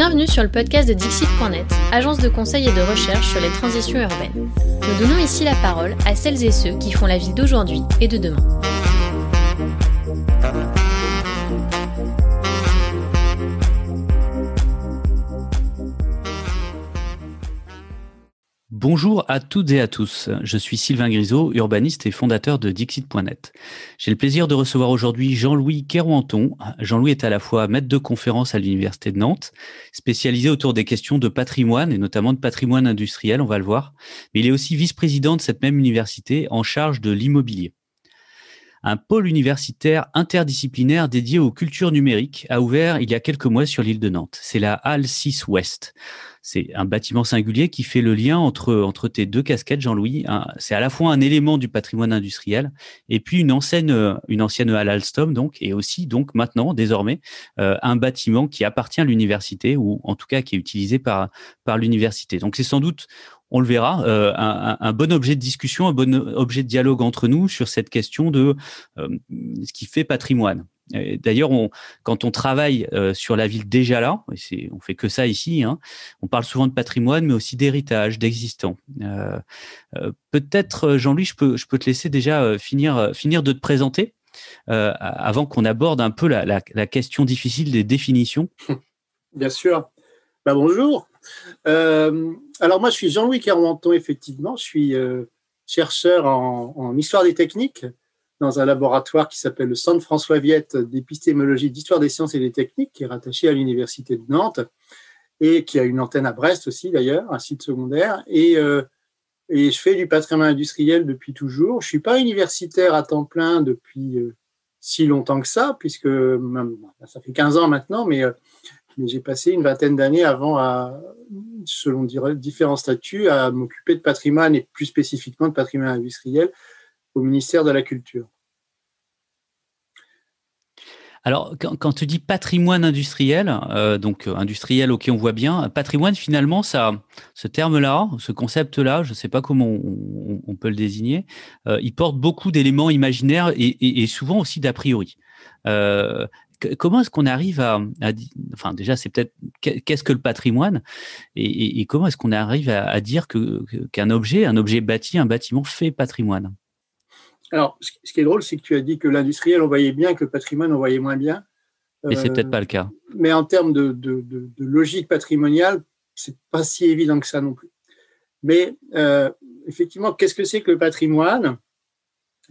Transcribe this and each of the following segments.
Bienvenue sur le podcast de Dixit.net, agence de conseil et de recherche sur les transitions urbaines. Nous donnons ici la parole à celles et ceux qui font la ville d'aujourd'hui et de demain. Bonjour à toutes et à tous. Je suis Sylvain Grisot, urbaniste et fondateur de Dixit.net. J'ai le plaisir de recevoir aujourd'hui Jean-Louis Kerouanton. Jean-Louis est à la fois maître de conférence à l'Université de Nantes, spécialisé autour des questions de patrimoine et notamment de patrimoine industriel, on va le voir. Mais il est aussi vice-président de cette même université en charge de l'immobilier. Un pôle universitaire interdisciplinaire dédié aux cultures numériques a ouvert il y a quelques mois sur l'île de Nantes. C'est la Halle 6 Ouest. C'est un bâtiment singulier qui fait le lien entre, entre tes deux casquettes, Jean-Louis. C'est à la fois un élément du patrimoine industriel et puis une ancienne, une ancienne donc, et aussi, donc, maintenant, désormais, euh, un bâtiment qui appartient à l'université ou en tout cas qui est utilisé par, par l'université. Donc, c'est sans doute, on le verra, euh, un, bon objet de discussion, un bon objet de dialogue entre nous sur cette question de euh, ce qui fait patrimoine. D'ailleurs, quand on travaille euh, sur la ville déjà là, et on fait que ça ici, hein, on parle souvent de patrimoine, mais aussi d'héritage, d'existant. Peut-être, Jean-Louis, je peux, te laisser déjà finir, de te présenter avant qu'on aborde un peu la, question difficile des définitions. Bien sûr. Bah, bonjour. Euh, alors moi, je suis Jean-Louis Carmenton, effectivement. Je suis euh, chercheur en, histoire des techniques dans un laboratoire qui s'appelle le Centre François Viette d'épistémologie d'histoire des sciences et des techniques, qui est rattaché à l'Université de Nantes et qui a une antenne à Brest aussi d'ailleurs, un site secondaire. Et, euh, je fais du patrimoine industriel depuis toujours. Je suis pas universitaire à temps plein depuis si longtemps que ça, puisque ça fait 15 ans maintenant, mais mais j'ai passé une vingtaine d'années avant, à, selon différents statuts, à m'occuper de patrimoine et plus spécifiquement de patrimoine industriel au ministère de la Culture. Alors, quand, tu dis patrimoine industriel, euh, donc euh, industriel, ok, on voit bien. Patrimoine, finalement, ça, ce terme-là, ce concept-là, je ne sais pas comment on, peut le désigner, euh, il porte beaucoup d'éléments imaginaires et, souvent aussi d'a priori comment est-ce qu'on arrive à, enfin déjà c'est peut-être qu'est-ce que le patrimoine et, comment est-ce qu'on arrive à, dire qu'un objet, un objet bâti, un bâtiment fait patrimoine? Alors, ce qui est drôle, c'est que tu as dit que l'industriel on voyait bien, que le patrimoine on voyait moins bien. Mais c'est peut-être pas le cas. Euh, mais en termes de, logique patrimoniale, c'est pas si évident que ça non plus. Mais euh, effectivement, qu'est-ce que c'est que le patrimoine?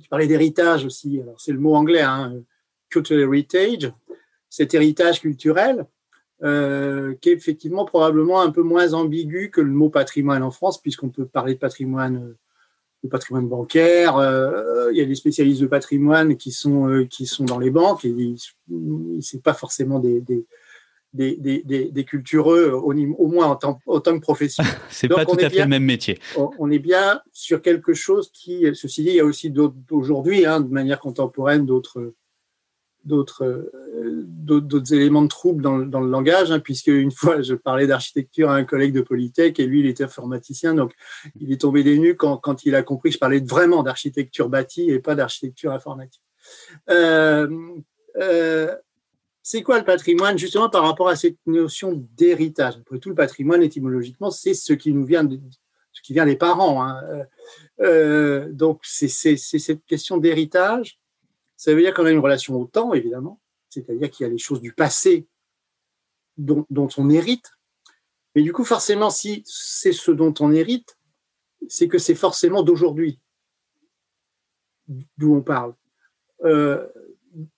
Tu parlais d'héritage aussi. Alors c'est le mot anglais. Hein, cultural heritage, cet héritage culturel, euh, qui est effectivement probablement un peu moins ambigu que le mot patrimoine en France, puisqu'on peut parler de patrimoine, de patrimoine bancaire. Euh, il y a des spécialistes de patrimoine qui sont euh, qui sont dans les banques et c'est pas forcément des, des des, des, des, cultureux, au, au moins en tant, que profession. c'est pas tout à fait le même métier. On, est bien sur quelque chose qui, ceci dit, il y a aussi aujourd'hui, hein, de manière contemporaine, d'autres d'autres d'autres éléments de trouble dans, dans le langage, hein, puisque une fois je parlais d'architecture à un collègue de Polytech et lui il était informaticien, donc il est tombé des nues quand, quand il a compris que je parlais vraiment d'architecture bâtie et pas d'architecture informatique. Euh, euh, c'est quoi le patrimoine justement par rapport à cette notion d'héritage? Après tout, le patrimoine étymologiquement c'est ce qui nous vient de, ce qui vient des parents. Hein. Euh, donc c'est cette question d'héritage ça veut dire qu'on a une relation au temps, évidemment, c'est-à-dire qu'il y a les choses du passé dont, on hérite. Mais du coup, forcément, si c'est ce dont on hérite, c'est que c'est forcément d'aujourd'hui d'où on parle. Euh,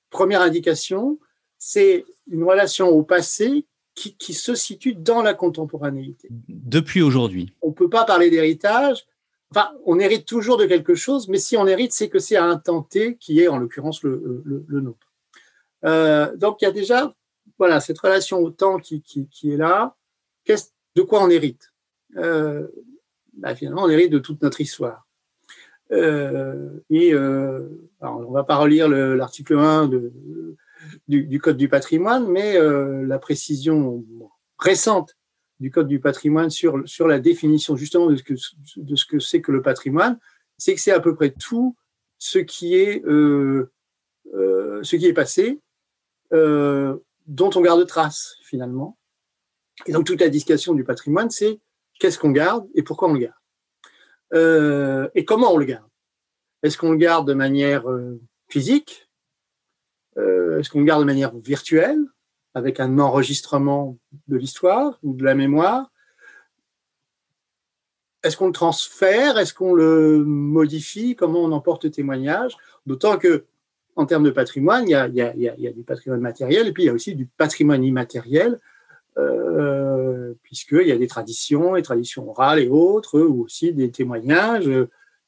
première indication, c'est une relation au passé qui, qui, se situe dans la contemporanéité. Depuis aujourd'hui. On ne peut pas parler d'héritage Enfin, on hérite toujours de quelque chose, mais si on hérite, c'est que c'est à un temps T qui est en l'occurrence le, nôtre. Euh, donc il y a déjà voilà cette relation au temps qui, est là. de quoi on hérite? Euh, bah, Finalement, on hérite de toute notre histoire. Euh, et alors, on va pas relire l'article 1 du, Code du patrimoine, mais la précision récente du Code du patrimoine sur, la définition justement de ce que, c'est que le patrimoine, c'est que c'est à peu près tout ce qui est, euh, euh, ce qui est passé, euh, dont on garde trace finalement. Et donc, toute la discussion du patrimoine, c'est qu'est-ce qu'on garde et pourquoi on le garde. Et comment on le garde? Est-ce qu'on le garde de manière physique? Est-ce qu'on le garde de manière virtuelle, avec un enregistrement de l'histoire ou de la mémoire. Est-ce qu'on le transfère? Est-ce qu'on le modifie? Comment on emporte témoignage? D'autant que, en termes de patrimoine, il y, a, du patrimoine matériel et puis il y a aussi du patrimoine immatériel euh, puisqu'il y a des traditions, des traditions orales et autres, ou aussi des témoignages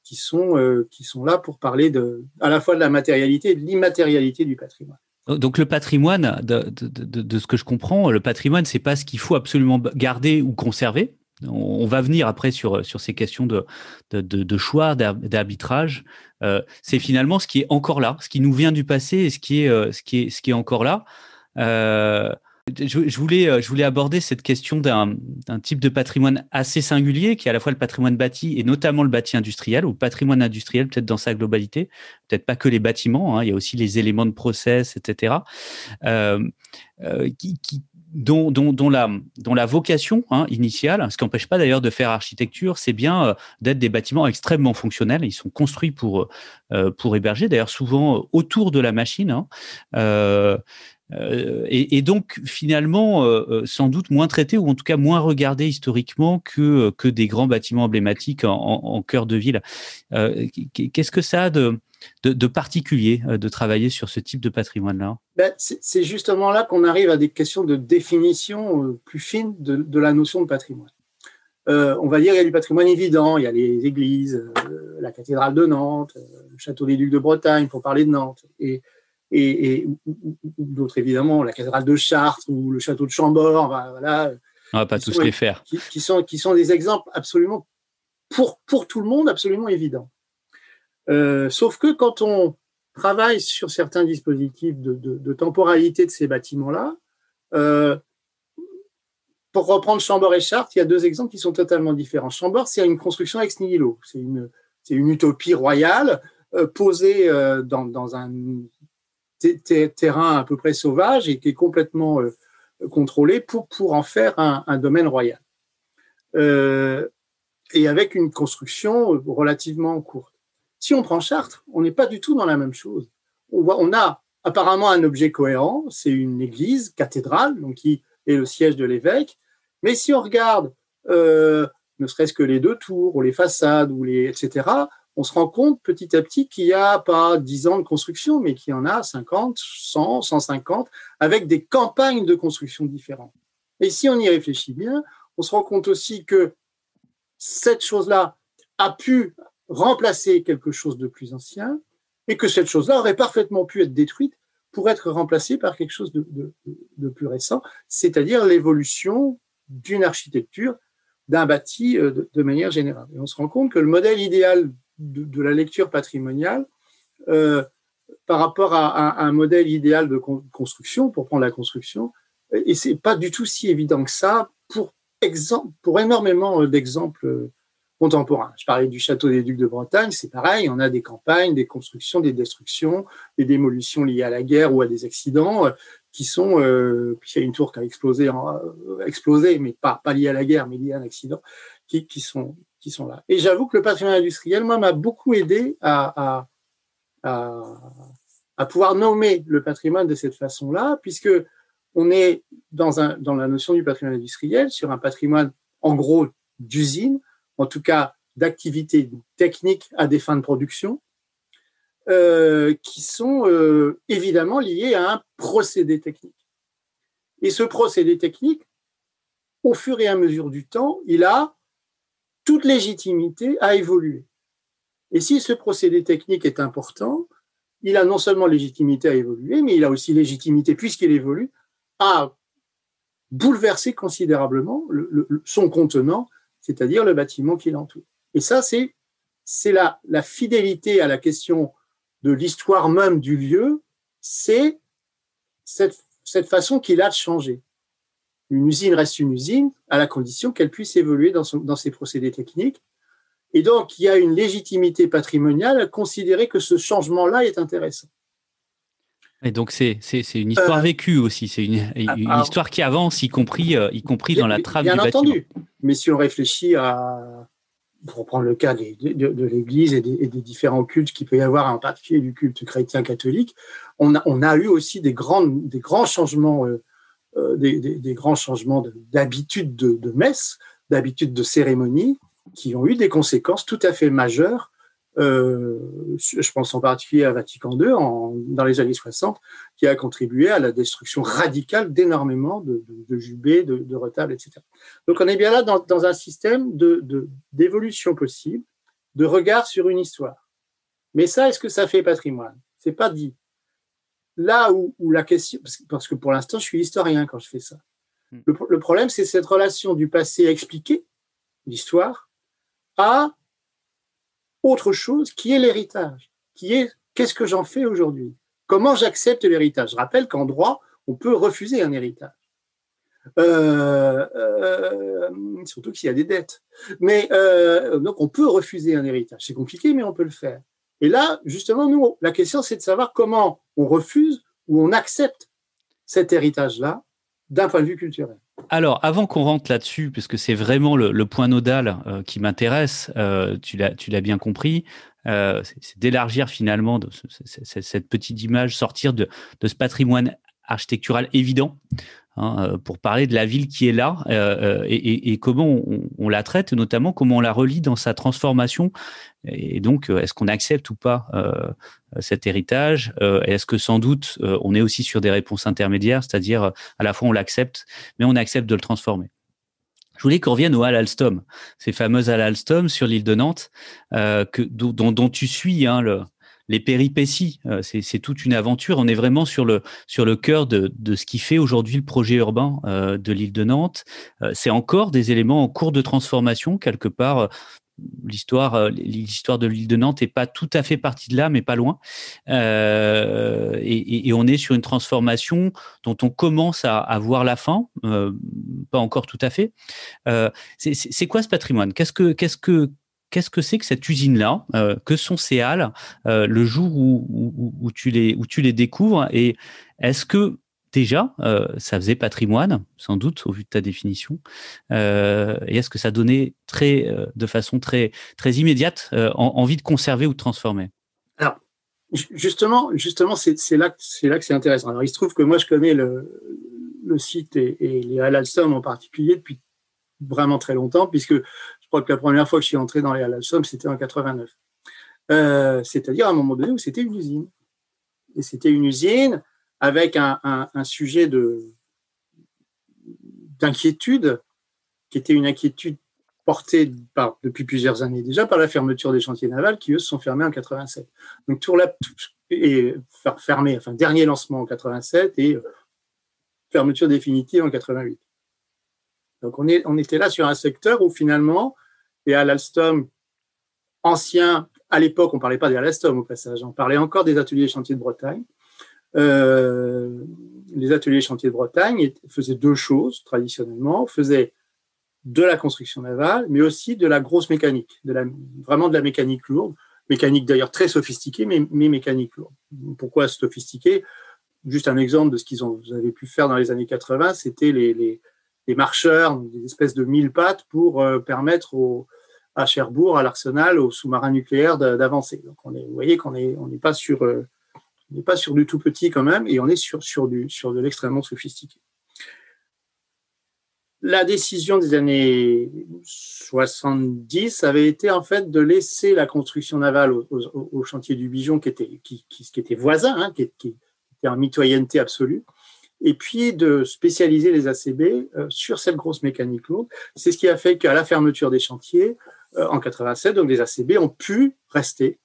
qui sont, euh, qui sont là pour parler de, à la fois de la matérialité et de l'immatérialité du patrimoine. Donc le patrimoine, de, ce que je comprends, le patrimoine, c'est pas ce qu'il faut absolument garder ou conserver. On va venir après sur, ces questions de, choix, d'arbitrage. Euh, c'est finalement ce qui est encore là, ce qui nous vient du passé et ce qui est, euh, ce qui est, ce qui est encore là. Euh, je, voulais, euh, je voulais aborder cette question d'un type de patrimoine assez singulier, qui est à la fois le patrimoine bâti et notamment le bâti industriel, ou patrimoine industriel peut-être dans sa globalité, peut-être pas que les bâtiments, hein, il y a aussi les éléments de process, etc., euh, euh, dont, la, vocation hein, initiale, ce qui n'empêche pas d'ailleurs de faire architecture, c'est bien d'être des bâtiments extrêmement fonctionnels. Ils sont construits pour, héberger, d'ailleurs souvent autour de la machine. Hein, et, donc finalement euh, euh, sans doute moins traité ou en tout cas moins regardé historiquement que, que des grands bâtiments emblématiques en, cœur de ville. Qu'est-ce que ça a de, de, particulier de travailler sur ce type de patrimoine-là? Ben, C'est justement là qu'on arrive à des questions de définition plus fines de, la notion de patrimoine. on va dire qu'il y a du patrimoine évident, il y a les églises, la cathédrale de Nantes, le château des Ducs de Bretagne, pour parler de Nantes. Et, d'autres évidemment, la cathédrale de Chartres ou le château de Chambord. Voilà, on va pas tous les faire. Qui, sont, qui sont des exemples absolument, pour, pour tout le monde, absolument évidents. Euh, sauf que quand on travaille sur certains dispositifs de, de, temporalité de ces bâtiments-là, euh, pour reprendre Chambord et Chartres, il y a deux exemples qui sont totalement différents. Chambord, c'est une construction ex nihilo. C'est une, une utopie royale euh, posée dans, dans, un terrain à peu près sauvage et qui est complètement euh, contrôlé pour, pour en faire un, domaine royal. Euh, et avec une construction relativement courte. Si on prend Chartres, on n'est pas du tout dans la même chose. On, voit, on a apparemment un objet cohérent, c'est une église, cathédrale, donc qui est le siège de l'évêque. Mais si on regarde euh, ne serait-ce que les deux tours, ou les façades, ou les, etc., on se rend compte petit à petit qu'il n'y a pas 10 ans de construction, mais qu'il y en a 50, 100, 150, avec des campagnes de construction différentes. Et si on y réfléchit bien, on se rend compte aussi que cette chose-là a pu remplacer quelque chose de plus ancien et que cette chose-là aurait parfaitement pu être détruite pour être remplacée par quelque chose de, de plus récent, c'est-à-dire l'évolution d'une architecture, d'un bâti euh, de, manière générale. Et on se rend compte que le modèle idéal de, la lecture patrimoniale euh, par rapport à, un modèle idéal de construction, pour prendre la construction, et c'est pas du tout si évident que ça pour, pour énormément d'exemples contemporains. Je parlais du château des Ducs de Bretagne, c'est pareil, on a des campagnes, des constructions, des destructions, des démolitions liées à la guerre ou à des accidents qui sont, euh, il y a une tour qui a explosé, euh, explosé mais pas, pas liée à la guerre, mais liée à un accident, qui, qui sont, sont là. Et j'avoue que le patrimoine industriel, moi, m'a beaucoup aidé à, à, à, pouvoir nommer le patrimoine de cette façon-là, puisque on est dans, un, dans la notion du patrimoine industriel sur un patrimoine, en gros, d'usine, en tout cas d'activités techniques à des fins de production, euh, qui sont euh, évidemment liées à un procédé technique. Et ce procédé technique, au fur et à mesure du temps, il a toute légitimité à évoluer. Et si ce procédé technique est important, il a non seulement légitimité à évoluer, mais il a aussi légitimité, puisqu'il évolue, à bouleverser considérablement son contenant, c'est-à-dire le bâtiment qui l'entoure. Et ça, c'est, la, la fidélité à la question de l'histoire même du lieu, c'est cette façon qu'il a de changer une usine reste une usine à la condition qu'elle puisse évoluer dans, dans ses procédés techniques. Et donc, il y a une légitimité patrimoniale à considérer que ce changement-là est intéressant. Et donc c'est une histoire vécue aussi, c'est une, ah, histoire qui avance, y compris, y compris dans la trame bien du entendu. Mais si on réfléchit à, pour reprendre le cas de, l'Église et, des, différents cultes qu'il peut y avoir, en particulier du culte chrétien catholique, on a, on a eu aussi des, grandes, des grands changements, euh, euh, des, grands changements d'habitude de, de, messe, d'habitude de cérémonie, qui ont eu des conséquences tout à fait majeures euh, je pense en particulier à Vatican II en, dans les années 60, qui a contribué à la destruction radicale d'énormément de, de, de, jubés, de, de, retables, etc. Donc on est bien là dans, dans un système d'évolution possible, de regard sur une histoire. Mais ça, est-ce que ça fait patrimoine? C'est pas dit. Là où, où, la question, parce que pour l'instant, je suis historien quand je fais ça. Hmm. Le, le problème, c'est cette relation du passé expliqué, l'histoire, à autre chose qui est l'héritage, qui est qu'est-ce que j'en fais aujourd'hui? Comment j'accepte l'héritage? Je rappelle qu'en droit, on peut refuser un héritage. Euh, euh, surtout s'il y a des dettes. Mais euh, donc on peut refuser un héritage. C'est compliqué, mais on peut le faire. Et là, justement, nous, la question, c'est de savoir comment on refuse ou on accepte cet héritage-là d'un point de vue culturel. Alors, avant qu'on rentre là-dessus, puisque c'est vraiment le, point nodal euh, qui m'intéresse, euh, tu l'as bien compris, euh, c'est d'élargir finalement cette petite image, sortir de, ce patrimoine architectural évident hein, pour parler de la ville qui est là et, comment on, la traite, notamment comment on la relie dans sa transformation. Et donc, est-ce qu'on accepte ou pas cet héritage Est-ce que sans doute on est aussi sur des réponses intermédiaires, c'est-à-dire à la fois on l'accepte, mais on accepte de le transformer? Je voulais qu'on revienne aux Halles Alstom, ces fameuses Halles Alstom sur l'île de Nantes, euh, que, dont, dont, tu suis hein, le, les péripéties. Euh, c'est toute une aventure. On est vraiment sur le, sur le cœur de, de ce qui fait aujourd'hui le projet urbain euh, de l'île de Nantes. Euh, c'est encore des éléments en cours de transformation, quelque part l'histoire l'histoire de l'île de Nantes est pas tout à fait partie de là mais pas loin et, on est sur une transformation dont on commence à, voir la fin pas encore tout à fait c'est quoi ce patrimoine? Qu'est-ce que qu'est-ce que qu'est-ce que c'est que cette usine-là euh, Que sont ces halles euh, le jour où, tu les, découvres Et est-ce que déjà, euh, ça faisait patrimoine, sans doute, au vu de ta définition. Et est-ce que ça donnait de façon très, immédiate envie de conserver ou de transformer? Alors, justement, justement c'est là, que c'est intéressant. Alors, il se trouve que moi, je connais le, site et, les Halal en particulier depuis vraiment très longtemps, puisque crois que la première fois que je suis entré dans les Halal Alstom, c'était en 89. C'est-à-dire à un moment donné où c'était une usine. Et c'était une usine avec un, sujet d'inquiétude, qui était une inquiétude portée par, depuis plusieurs années déjà par la fermeture des chantiers navals qui, eux, se sont fermés en 87. Donc, tour la, et fermé, enfin, dernier lancement en 87 et euh, fermeture définitive en 88. Donc, on, est, on était là sur un secteur où finalement, et à l'Alstom, ancien, à l'époque, on ne parlait pas des Alstom au passage, on parlait encore des ateliers chantiers de Bretagne, euh, les ateliers chantiers de Bretagne faisaient deux choses traditionnellement, faisaient de la construction navale, mais aussi de la grosse mécanique, de la, vraiment de la mécanique lourde, mécanique d'ailleurs très sophistiquée, mais, mécanique lourde. Pourquoi sophistiquée? Juste un exemple de ce qu'ils avez pu faire dans les années 80, c'était les, les, marcheurs, des espèces de mille pattes pour euh, permettre à Cherbourg, à l'arsenal, aux sous-marins nucléaires d'avancer. Donc vous voyez qu'on n'est on n'est pas sur euh, n'est pas sur du tout petit quand même, et on est sur, du, sur de l'extrêmement sophistiqué. La décision des années 70 avait été en fait de laisser la construction navale au, chantier du Bijon, qui était, qui, qui, était voisin, hein, qui, qui, était en mitoyenneté absolue, et puis de spécialiser les ACB euh, sur cette grosse mécanique lourde. C'est ce qui a fait qu'à la fermeture des chantiers, euh, en 87, donc les ACB ont pu rester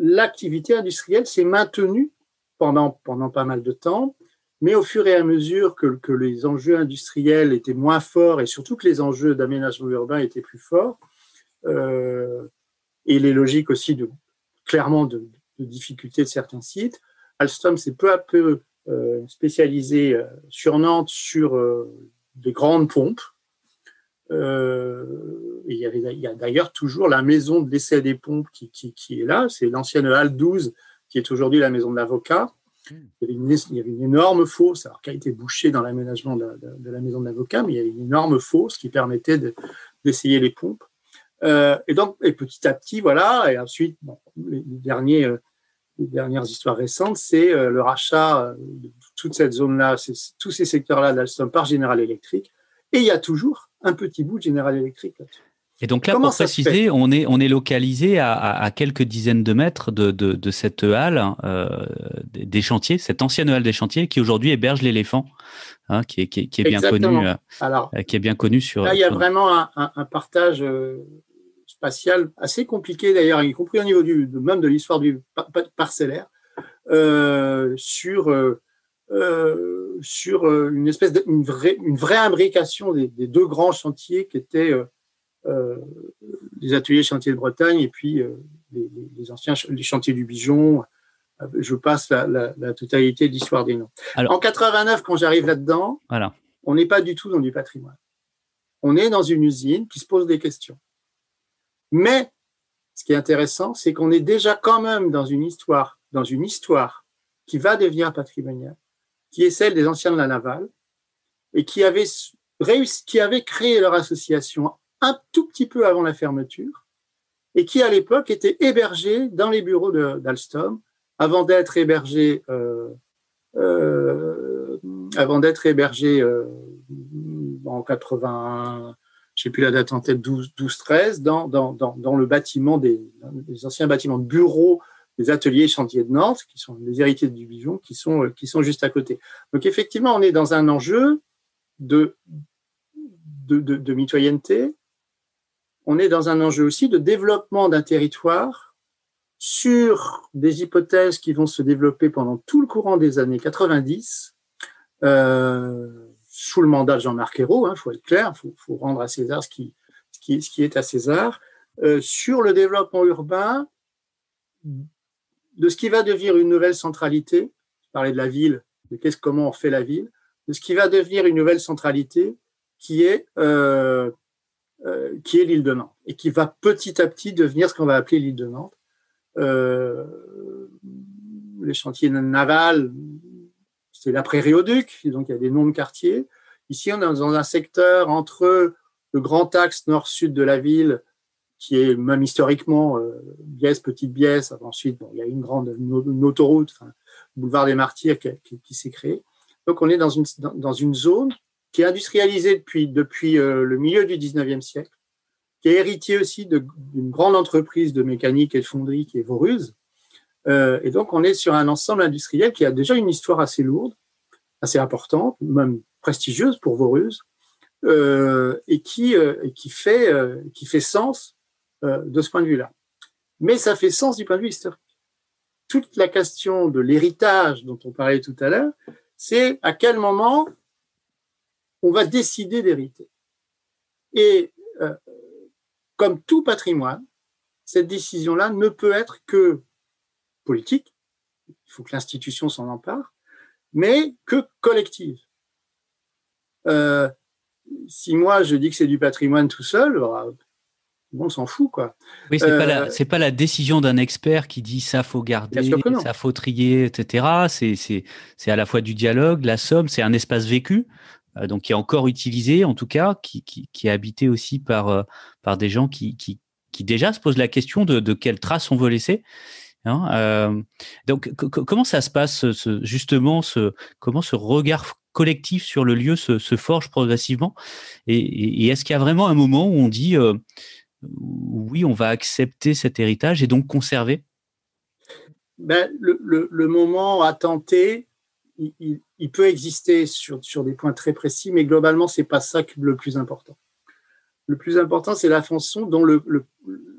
l'activité industrielle s'est maintenue pendant, pendant pas mal de temps, mais au fur et à mesure que, que, les enjeux industriels étaient moins forts et surtout que les enjeux d'aménagement urbain étaient plus forts, euh, et les logiques aussi de clairement de, de difficultés de certains sites, Alstom s'est peu à peu euh, spécialisé euh, sur Nantes sur euh, des grandes pompes. Euh, il y, avait, il y a d'ailleurs toujours la maison de l'essai des pompes qui, qui, qui est là. C'est l'ancienne Halle 12 qui est aujourd'hui la maison de l'avocat. Il y, avait une, énorme fosse, alors qui a été bouchée dans l'aménagement de, la maison de l'avocat, mais il y avait une énorme fosse qui permettait d'essayer les pompes. Euh, et donc, et petit à petit, voilà, et ensuite, les, derniers, euh, les dernières histoires récentes, c'est euh, le rachat de toute cette zone-là, tous ces secteurs-là d'Alstom par General Electric. Et il y a toujours un petit bout de General Electric là-dessus. Et donc là, pour préciser, on est, on est localisé à, à, quelques dizaines de mètres de, de, de cette halle euh, des chantiers, cette ancienne halle des chantiers qui aujourd'hui héberge l'éléphant, hein, qui, est, qui, qui, est, bien connu, euh, Alors, qui est bien connu sur. Là, il y a vraiment un, un, un partage euh, spatial assez compliqué d'ailleurs, y compris au niveau du, même de l'histoire du parcellaire, euh, sur euh, sur une espèce de, une vraie, une vraie imbrication des, des deux grands chantiers qui étaient euh, les ateliers chantiers de Bretagne et puis euh, les, anciens les chantiers du Bijon. Euh, je passe la, totalité de l'histoire des noms. en 89, quand j'arrive là-dedans, voilà. on n'est pas du tout dans du patrimoine. On est dans une usine qui se pose des questions. Mais ce qui est intéressant, c'est qu'on est déjà quand même dans une histoire, dans une histoire qui va devenir patrimoniale, qui est celle des anciens de la navale, et qui avait réussi, qui avait créé leur association un tout petit peu avant la fermeture et qui, à l'époque, était hébergé dans les bureaux d'Alstom avant d'être hébergé, euh, euh, avant d'être hébergé euh, en 80, je sais plus la date en tête, 12, 12 13, dans, le bâtiment des, anciens bâtiments de bureaux des ateliers chantiers de Nantes, qui sont les héritiers du Bijon, qui sont, qui sont juste à côté. Donc effectivement, on est dans un enjeu de, de, de, mitoyenneté, on est dans un enjeu aussi de développement d'un territoire sur des hypothèses qui vont se développer pendant tout le courant des années 90, euh, sous le mandat de Jean-Marc Ayrault, il hein, faut être clair, il faut, rendre à César ce qui, est à César, euh, sur le développement urbain de ce qui va devenir une nouvelle centralité, je parlais de la ville, de qu'est-ce, comment on fait la ville, de ce qui va devenir une nouvelle centralité qui est euh, euh, qui est l'île de Nantes et qui va petit à petit devenir ce qu'on va appeler l'île de Nantes. Les chantiers navals, c'est la prairie au Duc, donc il y a des noms de quartiers. Ici, on est dans un secteur entre le grand axe nord-sud de la ville, qui est même historiquement euh, Petite Biesse. Ensuite, bon, il y a une grande autoroute, boulevard des Martyrs, qui, s'est créé. Donc, on est dans une, dans, une zone qui est industrialisé depuis, depuis euh, le milieu du 19e siècle, qui est héritier aussi d'une grande entreprise de mécanique et de fonderie qui est Voruse. Euh, et donc, on est sur un ensemble industriel qui a déjà une histoire assez lourde, assez importante, même prestigieuse pour Voruse, euh, et, qui, euh, qui, fait, euh, qui fait sens euh, de ce point de vue-là. Mais ça fait sens du point de vue historique. Toute la question de l'héritage dont on parlait tout à l'heure, c'est à quel moment on va décider d'hériter. Et comme tout patrimoine, cette décision-là ne peut être que politique, il faut que l'institution s'en empare, mais que collective. Euh, si moi je dis que c'est du patrimoine tout seul, bah, on s'en fout quoi. Oui, c'est pas la euh, pas la décision d'un expert qui dit ça faut garder, ça faut trier, etc. C'est c'est c'est à la fois du dialogue, la somme, c'est un espace vécu. Euh, donc qui est encore utilisé en tout cas, qui, qui, qui est habité aussi par, euh, par des gens qui, qui, qui déjà se posent la question de, de quelle trace on veut laisser. Hein, euh, donc comment ça se passe justement ce comment ce regard collectif sur le lieu se, forge progressivement? Et, est-ce qu'il y a vraiment un moment où on dit euh, oui on va accepter cet héritage et donc conserver? Ben, le, moment à tenter il, il, peut exister sur, sur des points très précis, mais globalement, c'est pas ça le plus important. Le plus important, c'est la façon dont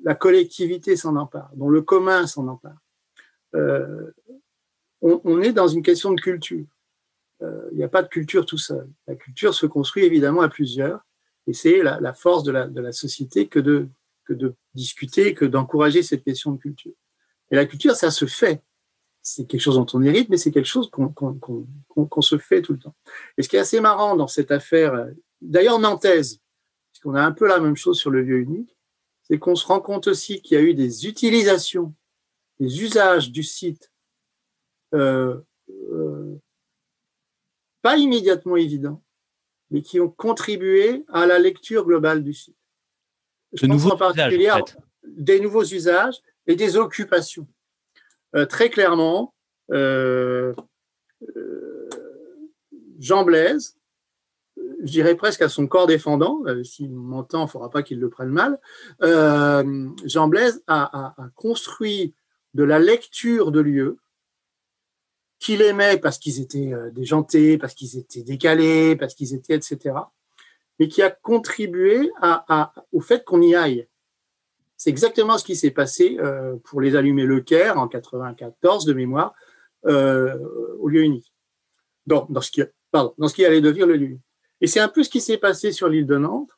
la collectivité s'en empare, dont le commun s'en empare. Euh, on, est dans une question de culture. Euh, il n'y a pas de culture tout seul. La culture se construit évidemment à plusieurs, et c'est la, force de la, société que de, que de discuter, que d'encourager cette question de culture. Et la culture, ça se fait c'est quelque chose dont on hérite, mais c'est quelque chose qu'on se fait tout le temps. Et ce qui est assez marrant dans cette affaire, d'ailleurs nantaise, puisqu'on a un peu la même chose sur le lieu unique, c'est qu'on se rend compte aussi qu'il y a eu des utilisations, des usages du site euh, pas immédiatement évidents, mais qui ont contribué à la lecture globale du site. Je pense en particulier des nouveaux usages et des occupations. Euh, très clairement, euh, euh, Jean Blaise, je dirais presque à son corps défendant, s'il m'entend, il ne faudra pas qu'il le prenne mal, Jean Blaise a, construit de la lecture de lieux qu'il aimait parce qu'ils étaient déjantés, parce qu'ils étaient décalés, parce qu'ils étaient, etc., mais qui a contribué au fait qu'on y aille. C'est exactement ce qui s'est passé euh, pour les allumer le Caire en 94 de mémoire euh, au lieu unique. Dans ce qui, pardon, dans ce qui allait devenir le lieu unique. Et c'est un peu ce qui s'est passé sur l'île de Nantes.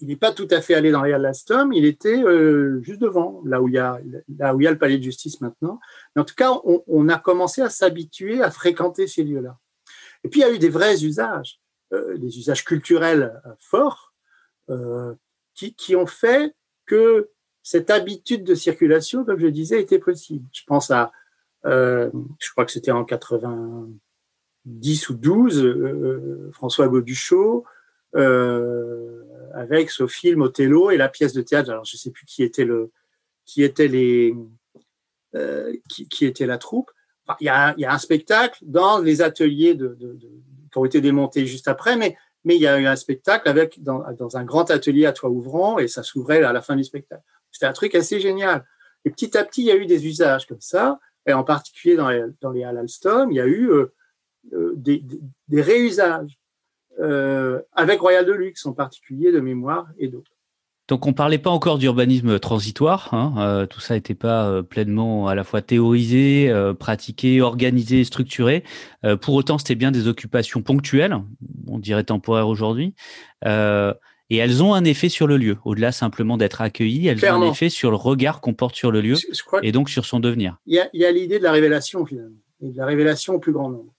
Il n'est pas tout à fait allé dans les halles d'Alstom, il était euh, juste devant, là où, il y a, le palais de justice maintenant. Mais en tout cas, on, a commencé à s'habituer à fréquenter ces lieux-là. Et puis, il y a eu des vrais usages, des usages culturels forts, qui, ont fait que cette habitude de circulation, comme je disais, était possible. Je pense à, euh, je crois que c'était en 90 ou 12, euh, François Goduchot, euh, avec ce film Othello et la pièce de théâtre. Alors, je ne sais plus qui était le, qui était les, euh, qui, qui, était la troupe. il, y a, y a un spectacle dans les ateliers qui ont été démontés juste après, mais mais il y a eu un spectacle avec dans, dans un grand atelier à toit ouvrant et ça s'ouvrait à la fin du spectacle. C'était un truc assez génial. Et petit à petit, il y a eu des usages comme ça, et en particulier dans les, dans les Alstom, il y a eu euh, euh des, des, des, réusages euh, avec Royal de Luxe en particulier de mémoire et d'autres. Donc on parlait pas encore d'urbanisme transitoire, hein, euh, tout ça n'était pas euh, pleinement à la fois théorisé, euh, pratiqué, organisé, structuré. Euh, pour autant, c'était bien des occupations ponctuelles, on dirait temporaires aujourd'hui, euh, et elles ont un effet sur le lieu. Au-delà simplement d'être accueillies, elles Clairement. ont un effet sur le regard qu'on porte sur le lieu et donc sur son devenir. Il y a, y a l'idée de la révélation finalement, et de la révélation au plus grand nombre.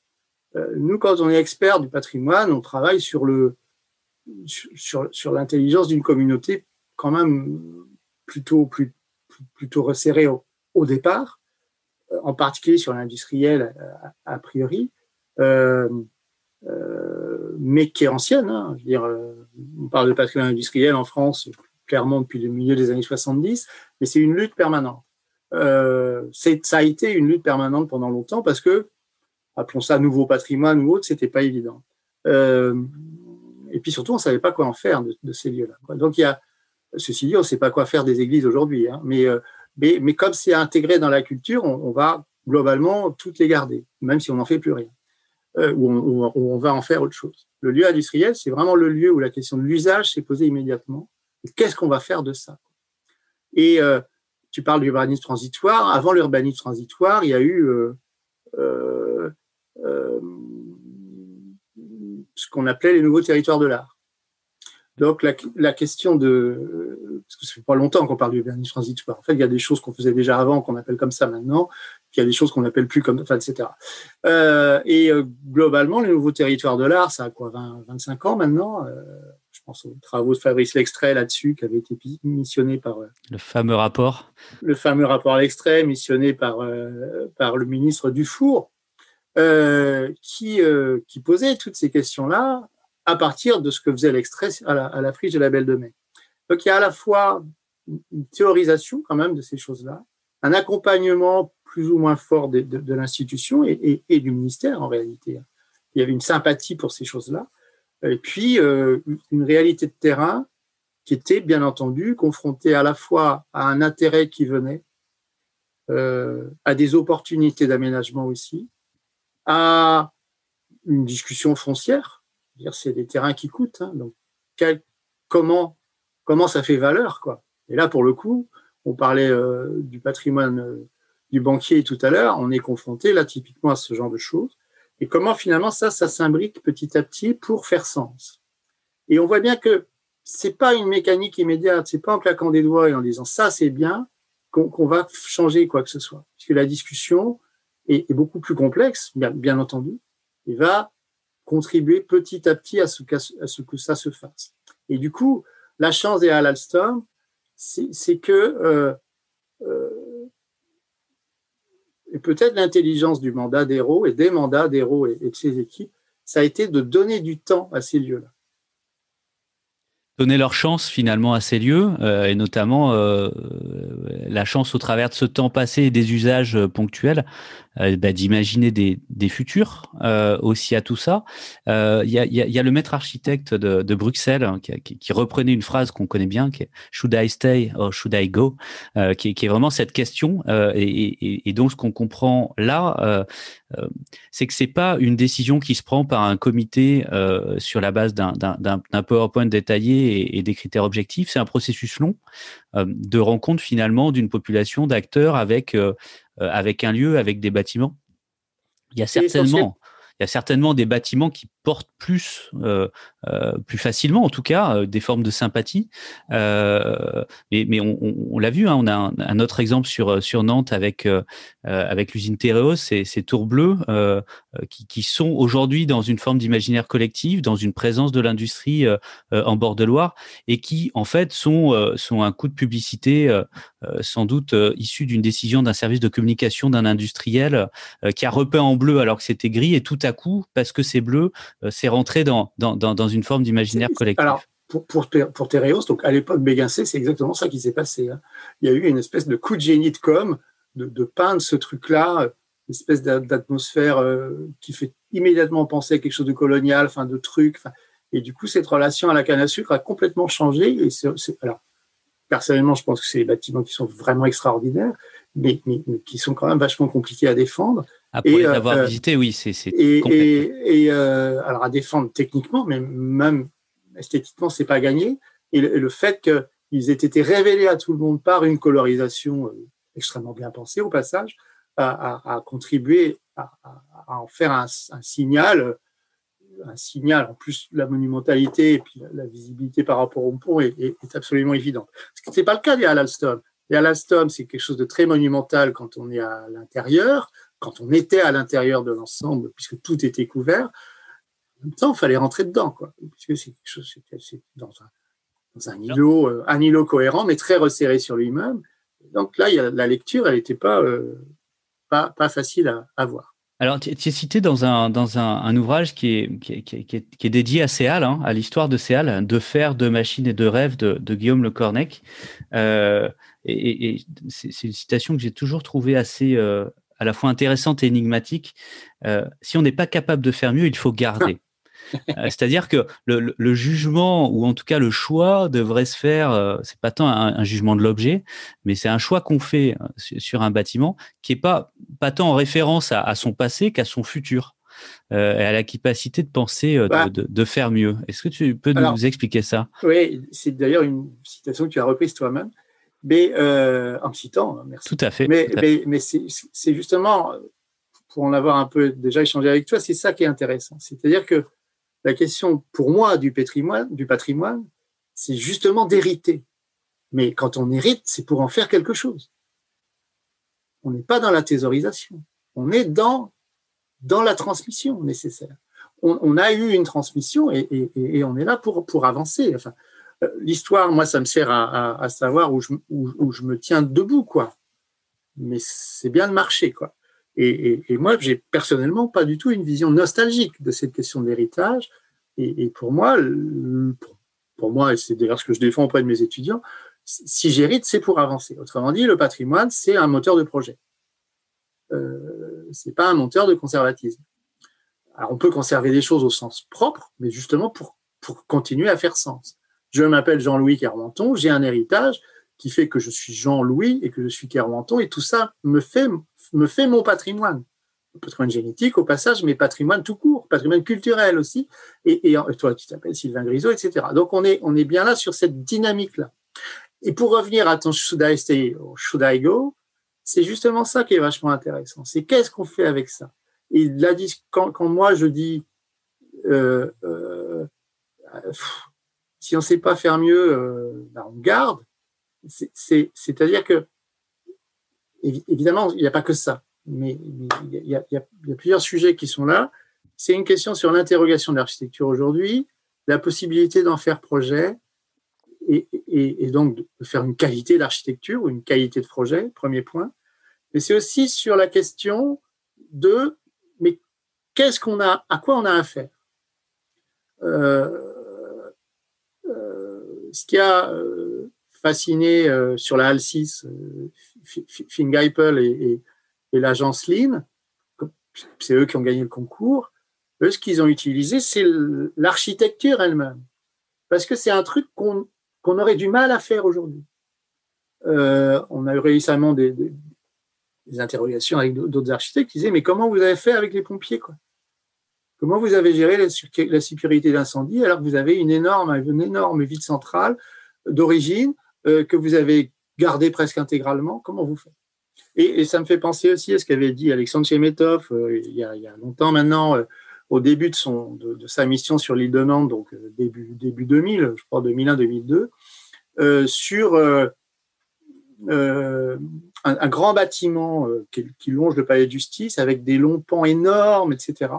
Nous, quand on est expert du patrimoine, on travaille sur le sur, sur l'intelligence d'une communauté quand même plutôt, plutôt resserré au, au, départ, euh, en particulier sur l'industriel a, euh, a, priori, euh, euh, mais qui est ancienne. Hein, je veux dire, on parle de patrimoine industriel en France clairement depuis le milieu des années 70, mais c'est une lutte permanente. Euh, ça a été une lutte permanente pendant longtemps parce que, appelons ça nouveau patrimoine ou autre, c'était pas évident. Euh, et puis surtout, on savait pas quoi en faire de, ces lieux-là. Donc il y a, Ceci dit, on sait pas quoi faire des églises aujourd'hui, hein, mais, euh, mais, mais, comme c'est intégré dans la culture, on, va globalement toutes les garder, même si on n'en fait plus rien, euh, ou, on, va en faire autre chose. Le lieu industriel, c'est vraiment le lieu où la question de l'usage s'est posée immédiatement. Qu'est-ce qu'on va faire de ça? Et tu parles d'urbanisme transitoire. Avant l'urbanisme transitoire, il y a eu ce qu'on appelait les nouveaux territoires de l'art. Donc la, la, question de, parce que ça fait pas longtemps qu'on parle du vernis transitoire. En fait, il y a des choses qu'on faisait déjà avant qu'on appelle comme ça maintenant, puis il y a des choses qu'on appelle plus comme, enfin, etc. Euh, et euh, globalement, les nouveaux territoires de l'art, ça a quoi, 20, 25 ans maintenant. Euh, je pense aux travaux de Fabrice L'extrait là-dessus, qui avait été missionné par euh, le fameux rapport. Le fameux rapport L'extrait, missionné par euh, par le ministre Dufour. Euh, qui, euh, qui posait toutes ces questions-là à partir de ce que faisait l'extrait à la, friche de la Belle de Mai. Donc il y a à la fois une théorisation quand même de ces choses-là, un accompagnement plus ou moins fort de, l'institution et, du ministère en réalité. Il y avait une sympathie pour ces choses-là, et puis euh, une réalité de terrain qui était bien entendu confrontée à la fois à un intérêt qui venait, euh, à des opportunités d'aménagement aussi, à une discussion foncière c'est des terrains qui coûtent. Hein, donc, quel, comment, comment ça fait valeur, quoi. Et là, pour le coup, on parlait euh, du patrimoine euh, du banquier tout à l'heure. On est confronté là typiquement à ce genre de choses. Et comment finalement ça, ça s'imbrique petit à petit pour faire sens. Et on voit bien que c'est pas une mécanique immédiate. C'est pas en claquant des doigts et en disant ça c'est bien qu'on qu va changer quoi que ce soit. Parce que la discussion est beaucoup plus complexe, bien, bien entendu, et va contribuer petit à petit à ce, à ce que ça se fasse. Et du coup, la chance des Halal Alstom, c'est que euh, euh, et peut-être l'intelligence du mandat d'héros et des mandats d'héros et, et, de ses équipes ça a été de donner du temps à ces lieux-là donner leur chance finalement à ces lieux euh, et notamment euh, la chance au travers de ce temps passé et des usages euh, ponctuels euh, bah, d'imaginer des, des futurs euh, aussi à tout ça. Il y a, y, a, le maître architecte de, de Bruxelles hein, qui, qui, reprenait une phrase qu'on connaît bien, qui est Should I stay or should I go? Qui, qui, est vraiment cette question et, et, et, donc ce qu'on comprend là, c'est que c'est pas une décision qui se prend par un comité sur la base d'un PowerPoint détaillé et, des critères objectifs. C'est un processus long de rencontre finalement d'une population d'acteurs avec euh, avec un lieu, avec des bâtiments. Il y a certainement, il y a certainement des bâtiments qui portent plus, euh, euh, plus facilement, en tout cas, euh, des formes de sympathie. Euh, mais, mais on, on, l'a vu, hein, on a un, un, autre exemple sur, sur Nantes avec, euh, avec l'usine ces, ces tours bleues qui, qui, sont aujourd'hui dans une forme d'imaginaire collectif, dans une présence de l'industrie en bord de Loire, et qui, en fait, sont, sont un coup de publicité sans doute issu d'une décision d'un service de communication d'un industriel qui a repeint en bleu alors que c'était gris, et tout à coup, parce que c'est bleu, c'est rentré dans dans, dans, une forme d'imaginaire collectif. Alors, pour, pour, pour donc à l'époque Béguincé, c'est exactement ça qui s'est passé. Hein. Il y a eu une espèce de coup de génie de com, de, de peindre ce truc-là, une espèce d'atmosphère euh, qui fait immédiatement penser à quelque chose de colonial, enfin de truc. Et du coup, cette relation à la canne à sucre a complètement changé. Et alors, personnellement, je pense que c'est des bâtiments qui sont vraiment extraordinaires, mais, mais, qui sont quand même vachement compliqués à défendre. Ah, pour les avoir euh, visités, oui, c'est et, et, et euh, alors à défendre techniquement, mais même esthétiquement, c'est pas gagné. Et le, le fait qu'ils aient été révélés à tout le monde par une colorisation euh, extrêmement bien pensée au passage, a, a, a contribué à, à, en faire un, un, signal, un signal. En plus, la monumentalité et puis la, visibilité par rapport au pont est, absolument évidente. Ce qui n'était pas le cas des Alstom. Les Alstom, c'est quelque chose de très monumental quand on est à l'intérieur quand on était à l'intérieur de l'ensemble, puisque tout était couvert, en même temps, il fallait rentrer dedans, puisque c'est quelque chose, c'est dans un, euh, un îlot cohérent, mais très resserré sur lui-même. Donc là, la lecture, elle n'était pas, euh, pas, facile à voir. Alors, tu es cité dans un, dans un, un ouvrage qui est, qui, est, qui, est, dédié à Céal, hein, à l'histoire de Céal, de fer, de machines et de rêves de, de Guillaume Le Cornec. Euh, et, et c'est une citation que j'ai toujours trouvée assez, euh, à la fois intéressante et énigmatique. Euh, si on n'est pas capable de faire mieux, il faut garder. Euh, c'est-à-dire que le, le, jugement ou en tout cas le choix devrait se faire. Euh, c'est pas tant un, un jugement de l'objet, mais c'est un choix qu'on fait euh, sur un bâtiment qui est pas pas tant en référence à, à son passé qu'à son futur euh, et à la capacité de penser euh, bah, de, de, faire mieux. Est-ce que tu peux alors, nous expliquer ça? Oui, c'est d'ailleurs une citation que tu as reprise toi-même mais euh, en me citant, hein, merci. Tout à fait. Mais, mais, mais c'est justement, pour en avoir un peu déjà échangé avec toi, c'est ça qui est intéressant. C'est-à-dire que la question, pour moi, du patrimoine, c'est justement d'hériter. Mais quand on hérite, c'est pour en faire quelque chose. On n'est pas dans la thésaurisation. On est dans, dans la transmission nécessaire. On, a eu une transmission et, on est là pour, pour avancer. Enfin, euh, l'histoire, moi, ça me sert à, savoir où je, je, me tiens debout, quoi. Mais c'est bien de marcher, quoi. Et, et, et moi, j'ai personnellement pas du tout une vision nostalgique de cette question de l'héritage. Et, pour moi, pour moi, et c'est d'ailleurs ce que je défends auprès de mes étudiants, si j'hérite, c'est pour avancer. Autrement dit, le patrimoine, c'est un moteur de projet. Euh, c'est pas un moteur de conservatisme. Alors, on peut conserver des choses au sens propre, mais justement pour, pour continuer à faire sens. Je m'appelle Jean-Louis Kerwanton, j'ai un héritage qui fait que je suis Jean-Louis et que je suis Kerwanton, et tout ça me fait, me fait mon patrimoine. Patrimoine génétique, au passage, mais patrimoine tout court, patrimoine culturel aussi. Et, et toi, tu t'appelles Sylvain Grisot, etc. Donc, on est, bien là sur cette dynamique-là. Et pour revenir à ton should I stay or should I go, c'est justement ça qui est vachement intéressant. C'est qu'est-ce qu'on fait avec ça? Et là, quand, quand moi je dis euh, euh, si on ne sait pas faire mieux, euh, ben on garde. C'est-à-dire que, évidemment, il n'y a pas que ça, mais il y, a, plusieurs sujets qui sont là. C'est une question sur l'interrogation de l'architecture aujourd'hui, la possibilité d'en faire projet et, donc de faire une qualité d'architecture ou une qualité de projet, premier point. Mais c'est aussi sur la question de, mais qu'est-ce qu'on a, à quoi on a affaire? Ce qui a fasciné sur la HAL 6, Finn Geipel et, et l'agence Lean, c'est eux qui ont gagné le concours, eux, ce qu'ils ont utilisé, c'est l'architecture elle-même. Parce que c'est un truc qu'on aurait du mal à faire aujourd'hui. Euh, on a eu récemment des, interrogations avec d'autres architectes qui disaient Mais comment vous avez fait avec les pompiers Comment vous avez géré la, la sécurité d'incendie alors que vous avez une énorme, une énorme ville centrale d'origine euh, que vous avez gardée presque intégralement Comment vous faites? Et, ça me fait penser aussi à ce qu'avait dit Alexandre Chemetov euh, il, y a, longtemps maintenant, euh, au début de, son, de, sa mission sur l'île de Nantes, donc euh, début, début 2000, je crois 2001-2002, sur un, grand bâtiment qui, qui, longe le palais de justice avec des longs pans énormes, etc.,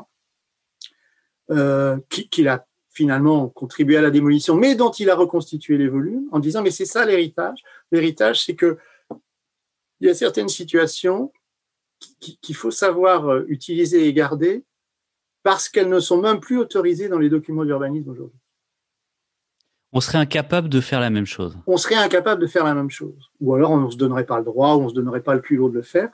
qu'il a finalement contribué à la démolition, mais dont il a reconstitué les volumes en disant mais c'est ça l'héritage. L'héritage, c'est que il y a certaines situations qu'il faut savoir euh, utiliser et garder parce qu'elles ne sont même plus autorisées dans les documents d'urbanisme aujourd'hui. On serait incapable de faire la même chose. On serait incapable de faire la même chose. Ou alors on ne se donnerait pas le droit, ou on ne se donnerait pas le culot de le faire.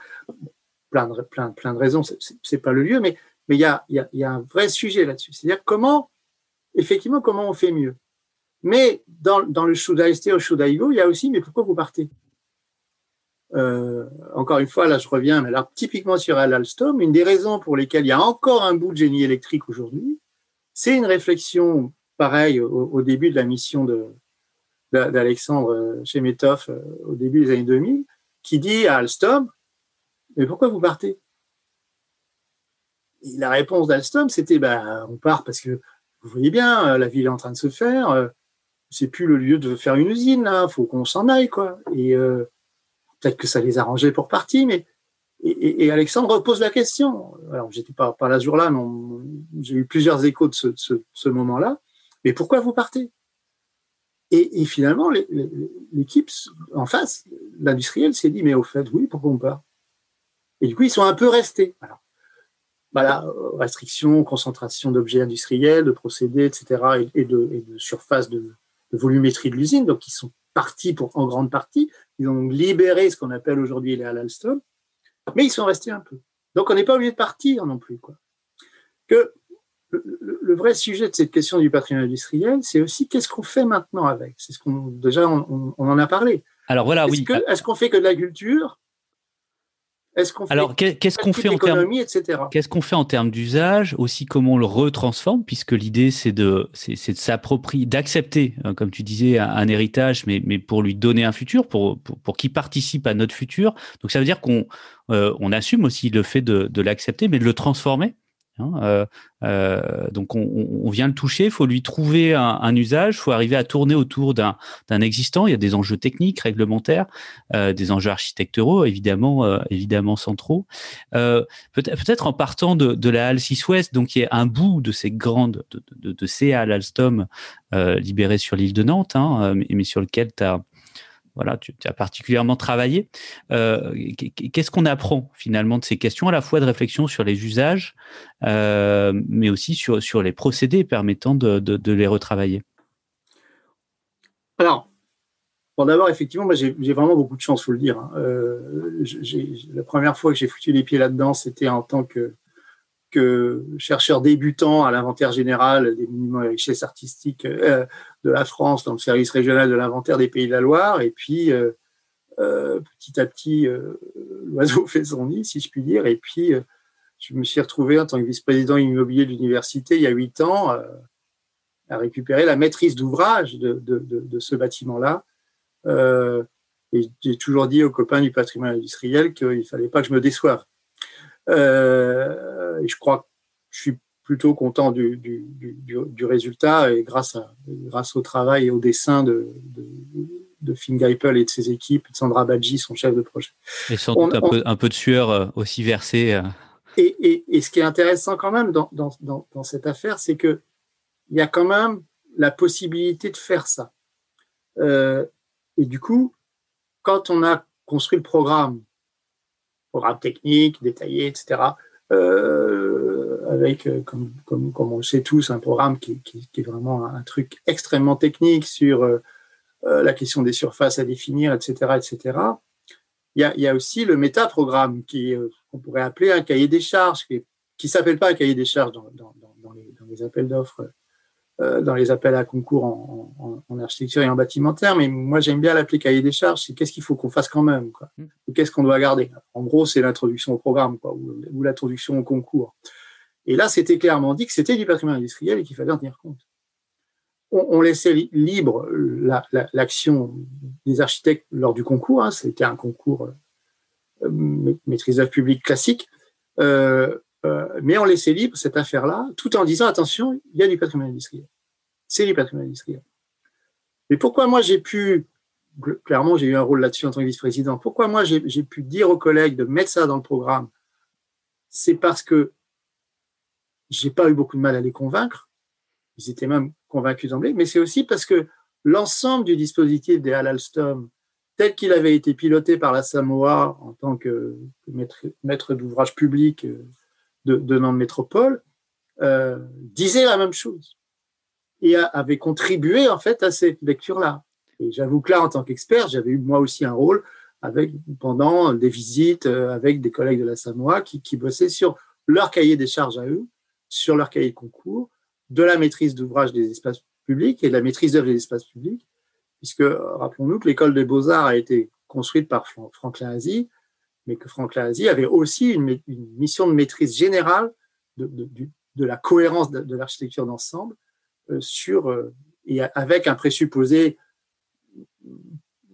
Plein de, plein, plein de raisons, ce n'est pas le lieu, mais il y, a, y, a, y a un vrai sujet là-dessus. C'est-à-dire comment, effectivement, comment on fait mieux? Mais dans, dans le Shudaiste au Shudaigo, il y a aussi, mais pourquoi vous partez? Euh, encore une fois, là je reviens, mais là typiquement sur Alstom, une des raisons pour lesquelles il y a encore un bout de génie électrique aujourd'hui, c'est une réflexion pareille au, début de la mission d'Alexandre Chemetov euh, au début des années 2000, qui dit à Alstom, mais pourquoi vous partez? La réponse d'Alstom, c'était, bah, on part parce que vous voyez bien, la ville est en train de se faire, c'est plus le lieu de faire une usine, là, faut qu'on s'en aille, quoi. Et euh, Peut-être que ça les arrangeait pour partie, mais et, Alexandre pose la question. Alors, j'étais pas, pas là ce jour-là, mais j'ai eu plusieurs échos de ce, moment-là. Mais pourquoi vous partez? Et, finalement, l'équipe en face, l'industriel, s'est dit, mais au fait, oui, pourquoi on part? Et du coup, ils sont un peu restés. Voilà, restriction, concentration d'objets industriels, de procédés, etc., et, de, de, surface de, de volumétrie de l'usine. Donc, ils sont partis pour, en grande partie. Ils ont libéré ce qu'on appelle aujourd'hui les Alstom, mais ils sont restés un peu. Donc on n'est pas obligé de partir non plus. Quoi. Que le, vrai sujet de cette question du patrimoine industriel, c'est aussi qu'est-ce qu'on fait maintenant avec? C'est ce qu'on déjà on, en a parlé. Alors voilà, est-ce oui. est-ce qu'on fait que de la culture? Alors, qu'est-ce qu'on fait en termes, qu'est-ce qu'on fait en termes d'usage, aussi comment on le retransforme, puisque l'idée c'est de, c'est, de s'approprier, d'accepter, hein, comme tu disais, un, héritage, mais, mais pour lui donner un futur, pour, pour, pour qu'il participe à notre futur. Donc ça veut dire qu'on euh, on assume aussi le fait de, de l'accepter, mais de le transformer. Hein, euh, euh, donc on, vient le toucher, il faut lui trouver un, usage, il faut arriver à tourner autour d'un existant. Il y a des enjeux techniques, réglementaires, euh, des enjeux architecturaux, évidemment, évidemment centraux. Peut-être en partant de, la Halle 6 Ouest, donc y a un bout de ces grandes, de, de, ces halles Alstom libérées sur l'île de Nantes, hein, mais, mais, sur lequel tu as voilà, tu, as particulièrement travaillé. Euh, qu'est-ce qu'on apprend finalement de ces questions, à la fois de réflexion sur les usages, euh, mais aussi sur, sur les procédés permettant de, de, les retravailler? Alors, bon, d'abord, effectivement, j'ai vraiment beaucoup de chance, faut le dire. Hein. Euh, la première fois que j'ai foutu les pieds là-dedans, c'était en tant que chercheur débutant à l'inventaire général des monuments et richesses artistiques de la France dans le service régional de l'inventaire des Pays de la Loire. Et puis, euh, euh, petit à petit, l'oiseau fait son nid, si je puis dire. Et puis, je me suis retrouvé en tant que vice-président immobilier de l'université il y a huit ans à récupérer la maîtrise d'ouvrage de, de, ce bâtiment-là. et j'ai toujours dit aux copains du patrimoine industriel qu'il ne fallait pas que je me déçoive. Euh, et je crois que je suis plutôt content du, du, du, du, résultat et grâce, à, grâce au travail et au dessin de, de, de Finn Geipel et de ses équipes, de Sandra Badji, son chef de projet. Et sans doute un, peu, un, peu, de sueur euh, aussi versée. Euh. Et, et, et, ce qui est intéressant quand même dans, dans, dans, dans cette affaire, c'est que il y a quand même la possibilité de faire ça. Euh, et du coup, quand on a construit le programme programme technique, détaillé, etc. Euh, avec, comme, comme, comme, on le sait tous, un programme qui, qui, qui est vraiment un truc extrêmement technique sur la question des surfaces à définir, etc., etc. Il y a, il y a aussi le métaprogramme qui qu'on pourrait appeler un cahier des charges, qui qui s'appelle pas un cahier des charges dans, dans, dans, les, dans les, appels d'offres, euh, dans les appels à concours en, en, en, architecture et en bâtimentaire, mais moi j'aime bien l'appeler cahier des charges, c'est qu'est-ce qu'il faut qu'on fasse quand même, quoi, mm. ou qu'est-ce qu'on doit garder. En gros, c'est l'introduction au programme, quoi, ou, ou l'introduction au concours. Et là, c'était clairement dit que c'était du patrimoine industriel et qu'il fallait en tenir compte. On, laissait libre l'action la, des architectes lors du concours. Hein, c'était un concours euh, maîtrise d'œuvre publique classique. Euh, euh, mais on laissait libre cette affaire-là, tout en disant attention, il y a du patrimoine industriel. C'est du patrimoine industriel. Mais pourquoi moi j'ai pu, clairement j'ai eu un rôle là-dessus en tant que vice-président, pourquoi moi j'ai pu dire aux collègues de mettre ça dans le programme C'est parce que j'ai pas eu beaucoup de mal à les convaincre. Ils étaient même convaincus d'emblée, mais c'est aussi parce que l'ensemble du dispositif des Halal Alstom, tel qu'il avait été piloté par la Samoa en tant que maître, d'ouvrage public euh, de, de Nantes Métropole euh, disait la même chose et avait contribué en fait à cette lecture-là. Et j'avoue que là, en tant qu'expert, j'avais eu moi aussi un rôle avec pendant des visites euh, avec des collègues de la Samoa qui bossaient sur leur cahier des charges à eux, sur leur cahier de concours, de la maîtrise d'ouvrage des espaces publics et de la maîtrise d'œuvre des espaces publics, puisque rappelons-nous que l'école des beaux-arts a été construite par Franklin Asie mais que Franklin Asie avait aussi une, mission de maîtrise générale de, de, la cohérence de, l'architecture d'ensemble euh, euh, et avec un présupposé,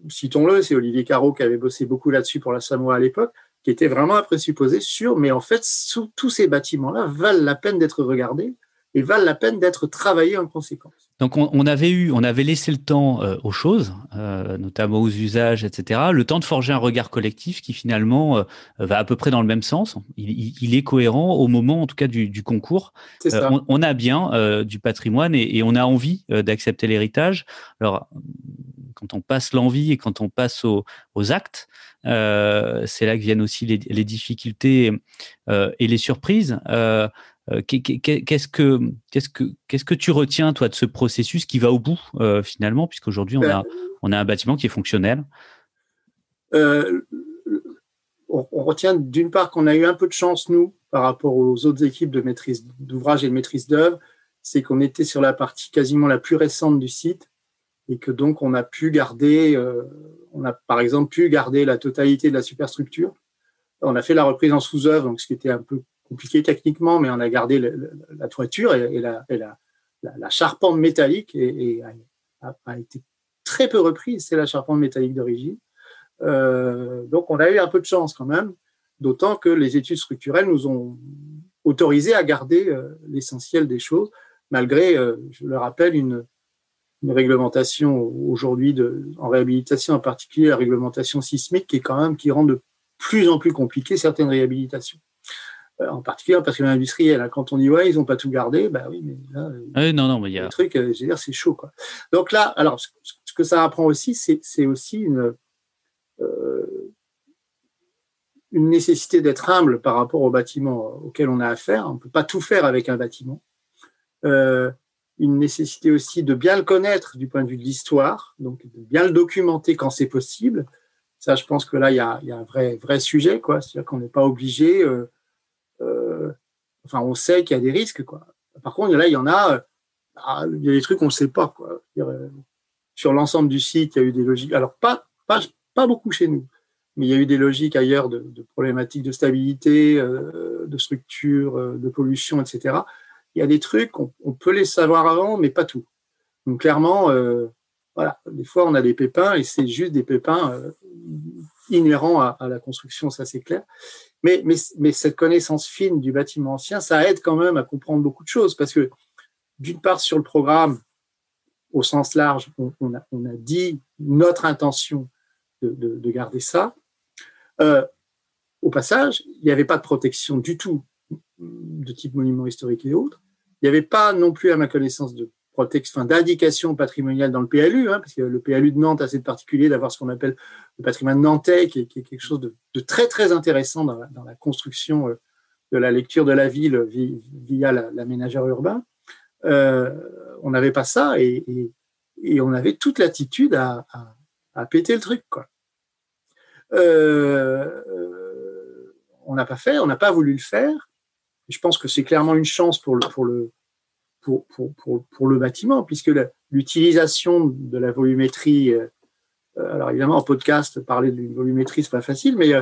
citons-le, c'est Olivier Caro qui avait bossé beaucoup là-dessus pour la Samoa à l'époque, qui était vraiment un présupposé sur, mais en fait, sous, tous ces bâtiments-là valent la peine d'être regardés et valent la peine d'être travaillés en conséquence. Donc on, on, avait eu, on avait laissé le temps euh, aux choses, euh, notamment aux usages, etc. Le temps de forger un regard collectif qui finalement euh, va à peu près dans le même sens. Il, il, il, est cohérent au moment, en tout cas, du, du concours. On, on, a bien du patrimoine et, et, on a envie d'accepter l'héritage. Alors quand on passe l'envie et quand on passe aux, aux actes, c'est là que viennent aussi les, les difficultés et les surprises. Euh, qu'est-ce que qu'est-ce que qu'est-ce que tu retiens toi de ce processus qui va au bout euh, finalement puisqu'aujourd'hui on a on a un bâtiment qui est fonctionnel? Euh, on, on, retient d'une part qu'on a eu un peu de chance nous par rapport aux autres équipes de maîtrise d'ouvrage et de maîtrise d'œuvre c'est qu'on était sur la partie quasiment la plus récente du site et que donc on a pu garder euh, on a par exemple pu garder la totalité de la superstructure on a fait la reprise en sous-œuvre donc ce qui était un peu compliqué techniquement, mais on a gardé la toiture et, la, charpente métallique et, a, été très peu reprise. C'est la charpente métallique d'origine. Euh, donc, on a eu un peu de chance quand même, d'autant que les études structurelles nous ont autorisé à garder euh, l'essentiel des choses, malgré, je le rappelle, une, une réglementation aujourd'hui en réhabilitation, en particulier la réglementation sismique, qui est quand même qui rend de plus en plus compliqué certaines réhabilitations. Euh, en particulier en patrimoine industriel. Hein. Quand on dit ouais, ils n'ont pas tout gardé, bah oui, mais là, ah non, non, mais il y a truc, euh, je veux dire, c'est chaud, quoi. Donc là, alors, ce, que ça apprend aussi, c'est aussi une euh, une nécessité d'être humble par rapport au bâtiment auquel on a affaire. On ne peut pas tout faire avec un bâtiment. Euh, une nécessité aussi de bien le connaître du point de vue de l'histoire, donc de bien le documenter quand c'est possible. Ça, je pense que là, il y a, il y a un vrai, vrai sujet, quoi. C'est-à-dire qu'on n'est pas obligé. Euh, euh, enfin, on sait qu'il y a des risques, quoi. Par contre, là, il y en a, euh, ah, il y a des trucs qu'on ne sait pas, quoi. Euh, sur l'ensemble du site, il y a eu des logiques. Alors, pas, pas, pas beaucoup chez nous, mais il y a eu des logiques ailleurs de, de problématiques de stabilité, de structure, de pollution, etc. Il y a des trucs, on, peut les savoir avant, mais pas tout. Donc, clairement, euh, voilà, des fois, on a des pépins et c'est juste des pépins euh, inhérents à, la construction, ça c'est clair. Mais, cette connaissance fine du bâtiment ancien, ça aide quand même à comprendre beaucoup de choses parce que d'une part sur le programme, au sens large, on, a, dit notre intention de garder ça. Euh, au passage, il n'y avait pas de protection du tout de type monument historique et autres. Il n'y avait pas non plus, à ma connaissance, de enfin, d'indication patrimoniale dans le PLU, hein, parce que le PLU de Nantes a cette particulier d'avoir ce qu'on appelle le patrimoine nantais, qui est, quelque chose de, de, très très intéressant dans la, construction euh, de la lecture de la ville via l'aménageur urbain. Euh, on n'avait pas ça et, on avait toute l'attitude à, péter le truc. Quoi. Euh, on n'a pas fait, on n'a pas voulu le faire. Je pense que c'est clairement une chance pour le, pour le, pour, pour, le bâtiment, puisque l'utilisation de la volumétrie euh, euh, alors évidemment en podcast parler d'une volumétrie c'est pas facile, mais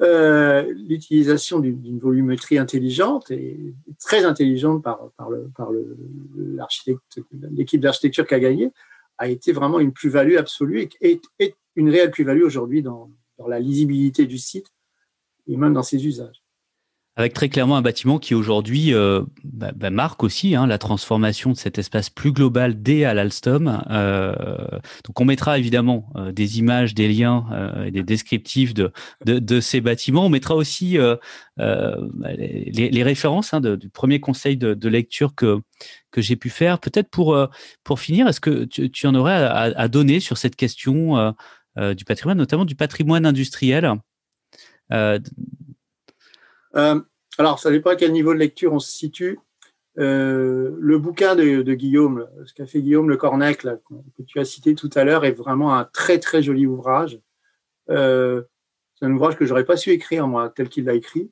euh, l'utilisation d'une volumétrie intelligente et très intelligente par par le par l'équipe d'architecture qui a gagné a été vraiment une plus-value absolue et, et, une réelle plus-value aujourd'hui dans, dans la lisibilité du site et même dans ses usages avec très clairement un bâtiment qui aujourd'hui euh, bah, bah, marque aussi hein, la transformation de cet espace plus global dès à l'Alstom. Euh, donc on mettra évidemment euh, des images, des liens et des descriptifs de, de, de, ces bâtiments. On mettra aussi les, les, références hein, du premier conseil de, de lecture que, que j'ai pu faire. Peut-être pour, pour finir, est-ce que tu, tu, en aurais à, à, donner sur cette question du patrimoine, notamment du patrimoine industriel? Euh, alors, ça dépend à quel niveau de lecture on se situe. Euh, le bouquin de, Guillaume, ce qu'a fait Guillaume Le Cornec, que tu as cité tout à l'heure, est vraiment un très très joli ouvrage. Euh, c'est un ouvrage que j'aurais pas su écrire moi, tel qu'il l'a écrit,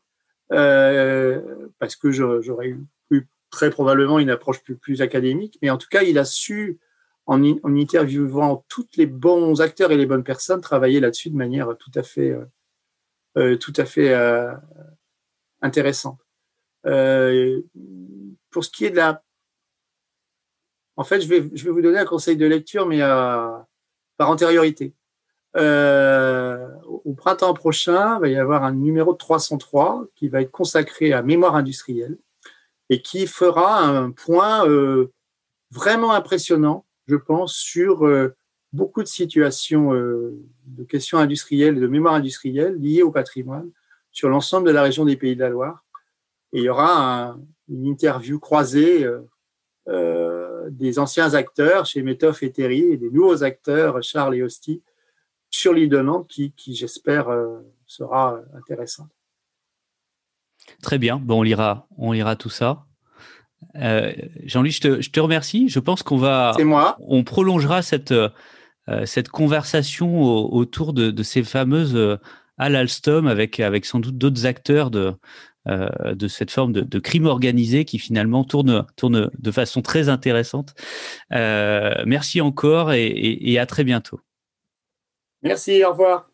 parce que j'aurais eu très probablement une approche plus, plus, académique. Mais en tout cas, il a su, en, en interviewant tous les bons acteurs et les bonnes personnes, travailler là-dessus de manière tout à fait, tout à fait intéressante. Euh, pour ce qui est de la... En fait, je vais, je vais vous donner un conseil de lecture, mais par antériorité. Euh, au printemps prochain, il va y avoir un numéro de 303 qui va être consacré à mémoire industrielle et qui fera un point euh, vraiment impressionnant, je pense, sur beaucoup de situations de questions industrielles, de mémoire industrielle liées au patrimoine sur l'ensemble de la région des Pays de la Loire. Et il y aura une interview croisée euh, euh, des anciens acteurs chez Métoff et Terry et des nouveaux acteurs, Charles et Hosty, sur l'île de Nantes, qui, qui j'espère, euh, sera intéressante. Très bien. Bon, on lira, on lira tout ça. Jean-Louis, je te, je te, remercie. Je pense qu'on va, moi. on prolongera cette, cette conversation autour de, de, ces fameuses à l'Alstom avec, avec sans doute d'autres acteurs de, euh, de cette forme de, crime organisé qui finalement tourne, tourne de façon très intéressante. Euh, merci encore et à très bientôt. Merci, au revoir.